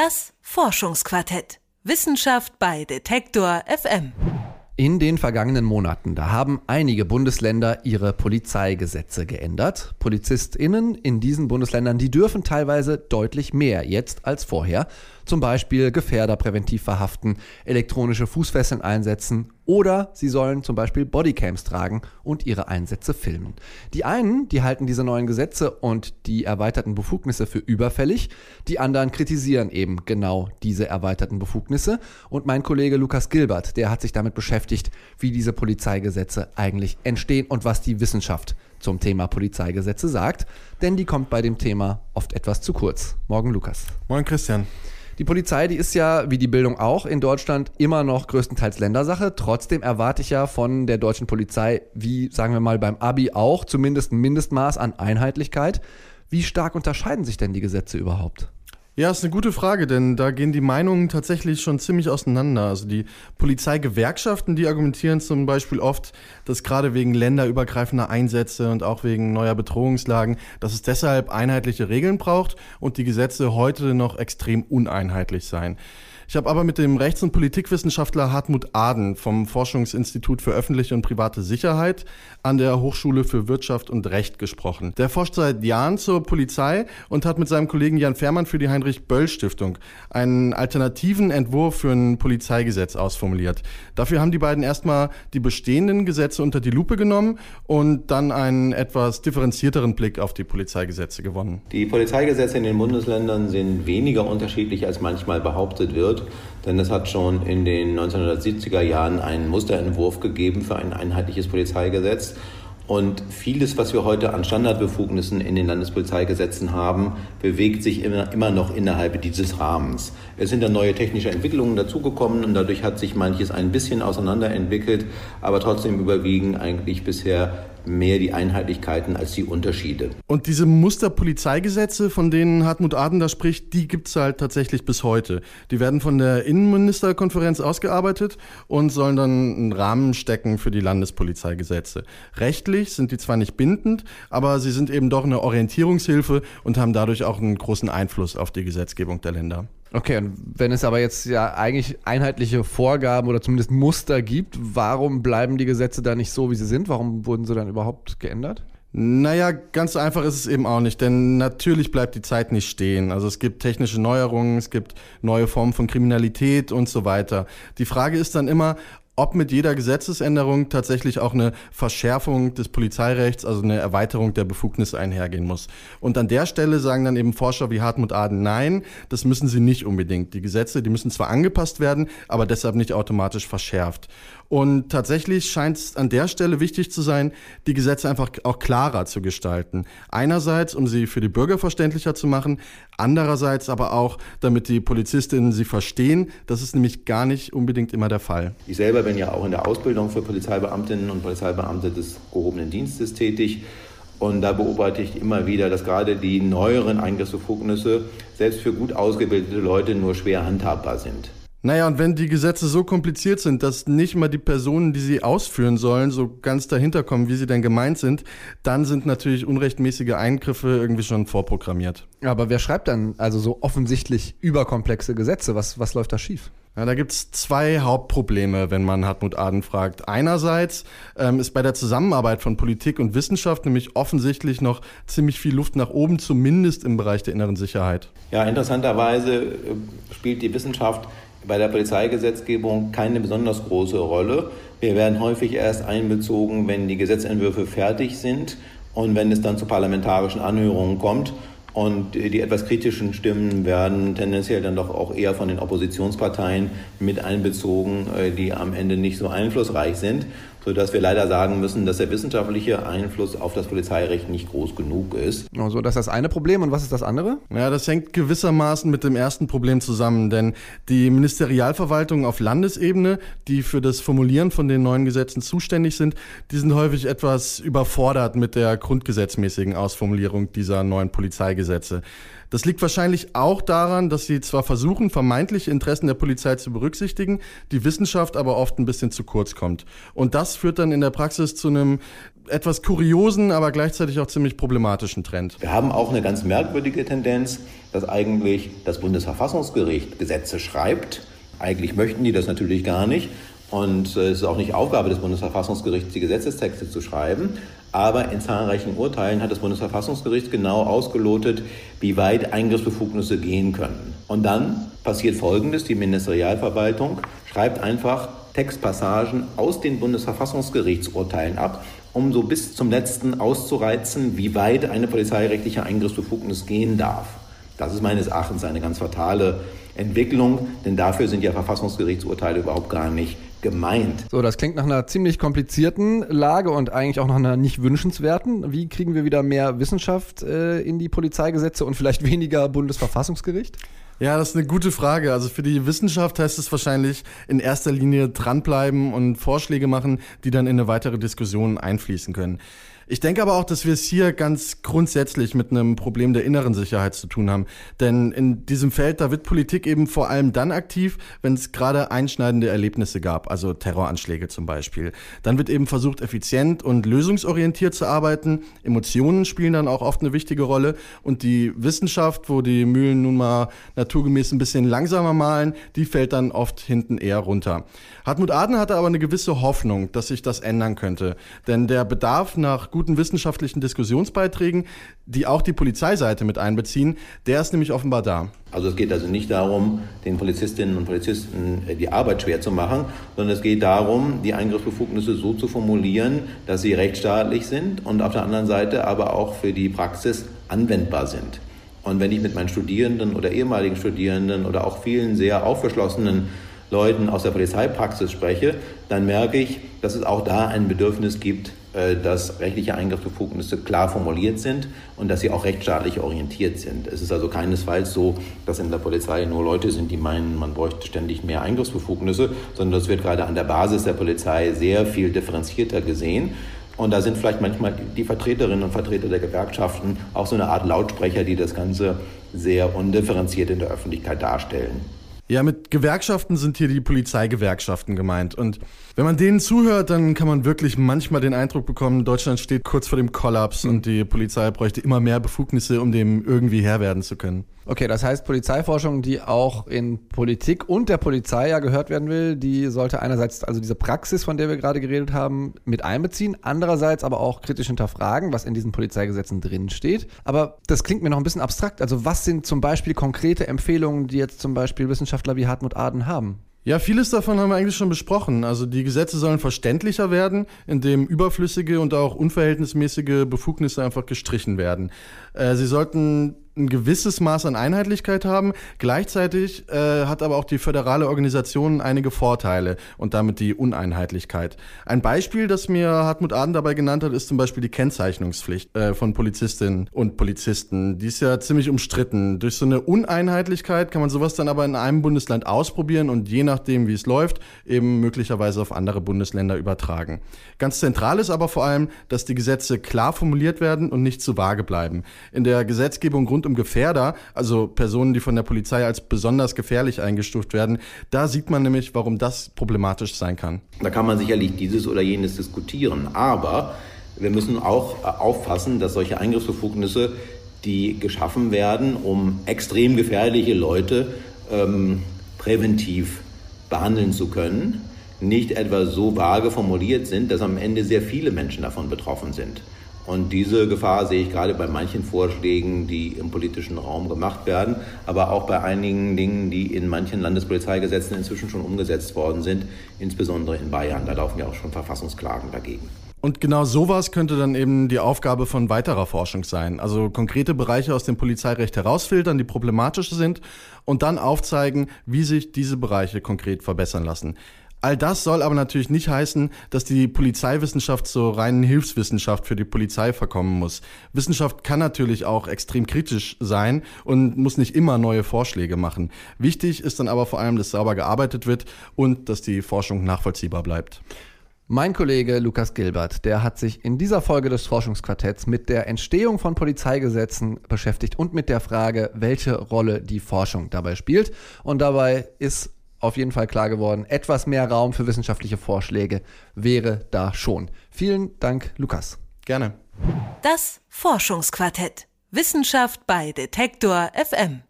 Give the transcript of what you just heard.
Das Forschungsquartett. Wissenschaft bei Detektor FM. In den vergangenen Monaten, da haben einige Bundesländer ihre Polizeigesetze geändert. PolizistInnen in diesen Bundesländern, die dürfen teilweise deutlich mehr jetzt als vorher. Zum Beispiel Gefährder präventiv verhaften, elektronische Fußfesseln einsetzen oder sie sollen zum Beispiel Bodycams tragen und ihre Einsätze filmen. Die einen, die halten diese neuen Gesetze und die erweiterten Befugnisse für überfällig, die anderen kritisieren eben genau diese erweiterten Befugnisse und mein Kollege Lukas Gilbert, der hat sich damit beschäftigt, wie diese Polizeigesetze eigentlich entstehen und was die Wissenschaft zum Thema Polizeigesetze sagt, denn die kommt bei dem Thema oft etwas zu kurz. Morgen Lukas. Moin Christian. Die Polizei, die ist ja, wie die Bildung auch, in Deutschland immer noch größtenteils Ländersache. Trotzdem erwarte ich ja von der deutschen Polizei, wie sagen wir mal beim Abi auch, zumindest ein Mindestmaß an Einheitlichkeit. Wie stark unterscheiden sich denn die Gesetze überhaupt? Ja, ist eine gute Frage, denn da gehen die Meinungen tatsächlich schon ziemlich auseinander. Also die Polizeigewerkschaften, die argumentieren zum Beispiel oft, dass gerade wegen länderübergreifender Einsätze und auch wegen neuer Bedrohungslagen, dass es deshalb einheitliche Regeln braucht und die Gesetze heute noch extrem uneinheitlich seien. Ich habe aber mit dem Rechts- und Politikwissenschaftler Hartmut Aden vom Forschungsinstitut für öffentliche und private Sicherheit an der Hochschule für Wirtschaft und Recht gesprochen. Der forscht seit Jahren zur Polizei und hat mit seinem Kollegen Jan Fährmann für die Heinrich-Böll-Stiftung einen alternativen Entwurf für ein Polizeigesetz ausformuliert. Dafür haben die beiden erstmal die bestehenden Gesetze unter die Lupe genommen und dann einen etwas differenzierteren Blick auf die Polizeigesetze gewonnen. Die Polizeigesetze in den Bundesländern sind weniger unterschiedlich, als manchmal behauptet wird wird, denn es hat schon in den 1970er Jahren einen Musterentwurf gegeben für ein einheitliches Polizeigesetz. Und vieles, was wir heute an Standardbefugnissen in den Landespolizeigesetzen haben, bewegt sich immer, immer noch innerhalb dieses Rahmens. Es sind dann neue technische Entwicklungen dazugekommen und dadurch hat sich manches ein bisschen auseinanderentwickelt, aber trotzdem überwiegen eigentlich bisher mehr die Einheitlichkeiten als die Unterschiede. Und diese Musterpolizeigesetze, von denen Hartmut Aden da spricht, die gibt es halt tatsächlich bis heute. Die werden von der Innenministerkonferenz ausgearbeitet und sollen dann einen Rahmen stecken für die Landespolizeigesetze. Rechtlich sind die zwar nicht bindend, aber sie sind eben doch eine Orientierungshilfe und haben dadurch auch einen großen Einfluss auf die Gesetzgebung der Länder. Okay, und wenn es aber jetzt ja eigentlich einheitliche Vorgaben oder zumindest Muster gibt, warum bleiben die Gesetze da nicht so, wie sie sind? Warum wurden sie dann überhaupt geändert? Naja, ganz so einfach ist es eben auch nicht, denn natürlich bleibt die Zeit nicht stehen. Also es gibt technische Neuerungen, es gibt neue Formen von Kriminalität und so weiter. Die Frage ist dann immer, ob mit jeder Gesetzesänderung tatsächlich auch eine Verschärfung des Polizeirechts, also eine Erweiterung der Befugnisse einhergehen muss. Und an der Stelle sagen dann eben Forscher wie Hartmut Aden, nein, das müssen sie nicht unbedingt. Die Gesetze, die müssen zwar angepasst werden, aber deshalb nicht automatisch verschärft. Und tatsächlich scheint es an der Stelle wichtig zu sein, die Gesetze einfach auch klarer zu gestalten. Einerseits, um sie für die Bürger verständlicher zu machen, andererseits aber auch, damit die Polizistinnen sie verstehen. Das ist nämlich gar nicht unbedingt immer der Fall. Ich selber bin ja auch in der Ausbildung für Polizeibeamtinnen und Polizeibeamte des gehobenen Dienstes tätig. Und da beobachte ich immer wieder, dass gerade die neueren Eingriffsbefugnisse selbst für gut ausgebildete Leute nur schwer handhabbar sind. Naja, und wenn die Gesetze so kompliziert sind, dass nicht mal die Personen, die sie ausführen sollen, so ganz dahinter kommen, wie sie denn gemeint sind, dann sind natürlich unrechtmäßige Eingriffe irgendwie schon vorprogrammiert. Aber wer schreibt dann also so offensichtlich überkomplexe Gesetze? Was, was läuft da schief? Ja, da gibt's zwei Hauptprobleme, wenn man Hartmut Aden fragt. Einerseits ähm, ist bei der Zusammenarbeit von Politik und Wissenschaft nämlich offensichtlich noch ziemlich viel Luft nach oben, zumindest im Bereich der inneren Sicherheit. Ja, interessanterweise äh, spielt die Wissenschaft bei der Polizeigesetzgebung keine besonders große Rolle. Wir werden häufig erst einbezogen, wenn die Gesetzentwürfe fertig sind und wenn es dann zu parlamentarischen Anhörungen kommt. Und die etwas kritischen Stimmen werden tendenziell dann doch auch eher von den Oppositionsparteien mit einbezogen, äh, die am Ende nicht so einflussreich sind sodass wir leider sagen müssen, dass der wissenschaftliche Einfluss auf das Polizeirecht nicht groß genug ist. Also das ist das eine Problem und was ist das andere? Ja, das hängt gewissermaßen mit dem ersten Problem zusammen, denn die Ministerialverwaltungen auf Landesebene, die für das Formulieren von den neuen Gesetzen zuständig sind, die sind häufig etwas überfordert mit der grundgesetzmäßigen Ausformulierung dieser neuen Polizeigesetze. Das liegt wahrscheinlich auch daran, dass sie zwar versuchen, vermeintliche Interessen der Polizei zu berücksichtigen, die Wissenschaft aber oft ein bisschen zu kurz kommt. Und das führt dann in der Praxis zu einem etwas kuriosen, aber gleichzeitig auch ziemlich problematischen Trend. Wir haben auch eine ganz merkwürdige Tendenz, dass eigentlich das Bundesverfassungsgericht Gesetze schreibt. Eigentlich möchten die das natürlich gar nicht. Und äh, es ist auch nicht Aufgabe des Bundesverfassungsgerichts, die Gesetzestexte zu schreiben. Aber in zahlreichen Urteilen hat das Bundesverfassungsgericht genau ausgelotet, wie weit Eingriffsbefugnisse gehen können. Und dann passiert Folgendes. Die Ministerialverwaltung schreibt einfach Textpassagen aus den Bundesverfassungsgerichtsurteilen ab, um so bis zum letzten auszureizen, wie weit eine polizeirechtliche Eingriffsbefugnis gehen darf. Das ist meines Erachtens eine ganz fatale Entwicklung, denn dafür sind ja Verfassungsgerichtsurteile überhaupt gar nicht gemeint. So, das klingt nach einer ziemlich komplizierten Lage und eigentlich auch nach einer nicht wünschenswerten. Wie kriegen wir wieder mehr Wissenschaft äh, in die Polizeigesetze und vielleicht weniger Bundesverfassungsgericht? Ja, das ist eine gute Frage. Also für die Wissenschaft heißt es wahrscheinlich in erster Linie dranbleiben und Vorschläge machen, die dann in eine weitere Diskussion einfließen können. Ich denke aber auch, dass wir es hier ganz grundsätzlich mit einem Problem der inneren Sicherheit zu tun haben. Denn in diesem Feld, da wird Politik eben vor allem dann aktiv, wenn es gerade einschneidende Erlebnisse gab, also Terroranschläge zum Beispiel. Dann wird eben versucht, effizient und lösungsorientiert zu arbeiten. Emotionen spielen dann auch oft eine wichtige Rolle. Und die Wissenschaft, wo die Mühlen nun mal naturgemäß ein bisschen langsamer malen, die fällt dann oft hinten eher runter. Hartmut Aden hatte aber eine gewisse Hoffnung, dass sich das ändern könnte. Denn der Bedarf nach guten wissenschaftlichen Diskussionsbeiträgen, die auch die Polizeiseite mit einbeziehen, der ist nämlich offenbar da. Also es geht also nicht darum, den Polizistinnen und Polizisten äh, die Arbeit schwer zu machen, sondern es geht darum, die Eingriffsbefugnisse so zu formulieren, dass sie rechtsstaatlich sind und auf der anderen Seite aber auch für die Praxis anwendbar sind. Und wenn ich mit meinen Studierenden oder ehemaligen Studierenden oder auch vielen sehr aufgeschlossenen Leuten aus der Polizeipraxis spreche, dann merke ich, dass es auch da ein Bedürfnis gibt, äh, dass rechtliche Eingriffsbefugnisse klar formuliert sind und dass sie auch rechtsstaatlich orientiert sind. Es ist also keinesfalls so, dass in der Polizei nur Leute sind, die meinen, man bräuchte ständig mehr Eingriffsbefugnisse, sondern das wird gerade an der Basis der Polizei sehr viel differenzierter gesehen. Und da sind vielleicht manchmal die Vertreterinnen und Vertreter der Gewerkschaften auch so eine Art Lautsprecher, die das Ganze sehr undifferenziert in der Öffentlichkeit darstellen. Ja, mit Gewerkschaften sind hier die Polizeigewerkschaften gemeint. Und wenn man denen zuhört, dann kann man wirklich manchmal den Eindruck bekommen, Deutschland steht kurz vor dem Kollaps und die Polizei bräuchte immer mehr Befugnisse, um dem irgendwie Herr werden zu können. Okay, das heißt Polizeiforschung, die auch in Politik und der Polizei ja gehört werden will, die sollte einerseits also diese Praxis, von der wir gerade geredet haben, mit einbeziehen, andererseits aber auch kritisch hinterfragen, was in diesen Polizeigesetzen drinsteht. Aber das klingt mir noch ein bisschen abstrakt. Also was sind zum Beispiel konkrete Empfehlungen, die jetzt zum Beispiel Wissenschaftler wie Hartmut Aden haben? Ja, vieles davon haben wir eigentlich schon besprochen. Also die Gesetze sollen verständlicher werden, indem überflüssige und auch unverhältnismäßige Befugnisse einfach gestrichen werden. Äh, sie sollten ein gewisses Maß an Einheitlichkeit haben. Gleichzeitig äh, hat aber auch die föderale Organisation einige Vorteile und damit die Uneinheitlichkeit. Ein Beispiel, das mir Hartmut Aden dabei genannt hat, ist zum Beispiel die Kennzeichnungspflicht äh, von Polizistinnen und Polizisten. Die ist ja ziemlich umstritten. Durch so eine Uneinheitlichkeit kann man sowas dann aber in einem Bundesland ausprobieren und je nachdem, wie es läuft, eben möglicherweise auf andere Bundesländer übertragen. Ganz zentral ist aber vor allem, dass die Gesetze klar formuliert werden und nicht zu vage bleiben. In der Gesetzgebung rund um Gefährder, also Personen, die von der Polizei als besonders gefährlich eingestuft werden, da sieht man nämlich, warum das problematisch sein kann. Da kann man sicherlich dieses oder jenes diskutieren, aber wir müssen auch äh, aufpassen, dass solche Eingriffsbefugnisse, die geschaffen werden, um extrem gefährliche Leute ähm, präventiv behandeln zu können, nicht etwa so vage formuliert sind, dass am Ende sehr viele Menschen davon betroffen sind. Und diese Gefahr sehe ich gerade bei manchen Vorschlägen, die im politischen Raum gemacht werden, aber auch bei einigen Dingen, die in manchen Landespolizeigesetzen inzwischen schon umgesetzt worden sind, insbesondere in Bayern. Da laufen ja auch schon Verfassungsklagen dagegen. Und genau sowas könnte dann eben die Aufgabe von weiterer Forschung sein. Also konkrete Bereiche aus dem Polizeirecht herausfiltern, die problematisch sind und dann aufzeigen, wie sich diese Bereiche konkret verbessern lassen. All das soll aber natürlich nicht heißen, dass die Polizeiwissenschaft zur reinen Hilfswissenschaft für die Polizei verkommen muss. Wissenschaft kann natürlich auch extrem kritisch sein und muss nicht immer neue Vorschläge machen. Wichtig ist dann aber vor allem, dass sauber gearbeitet wird und dass die Forschung nachvollziehbar bleibt. Mein Kollege Lukas Gilbert, der hat sich in dieser Folge des Forschungsquartetts mit der Entstehung von Polizeigesetzen beschäftigt und mit der Frage, welche Rolle die Forschung dabei spielt. Und dabei ist auf jeden Fall klar geworden, etwas mehr Raum für wissenschaftliche Vorschläge wäre da schon. Vielen Dank, Lukas. Gerne. Das Forschungsquartett. Wissenschaft bei Detektor FM.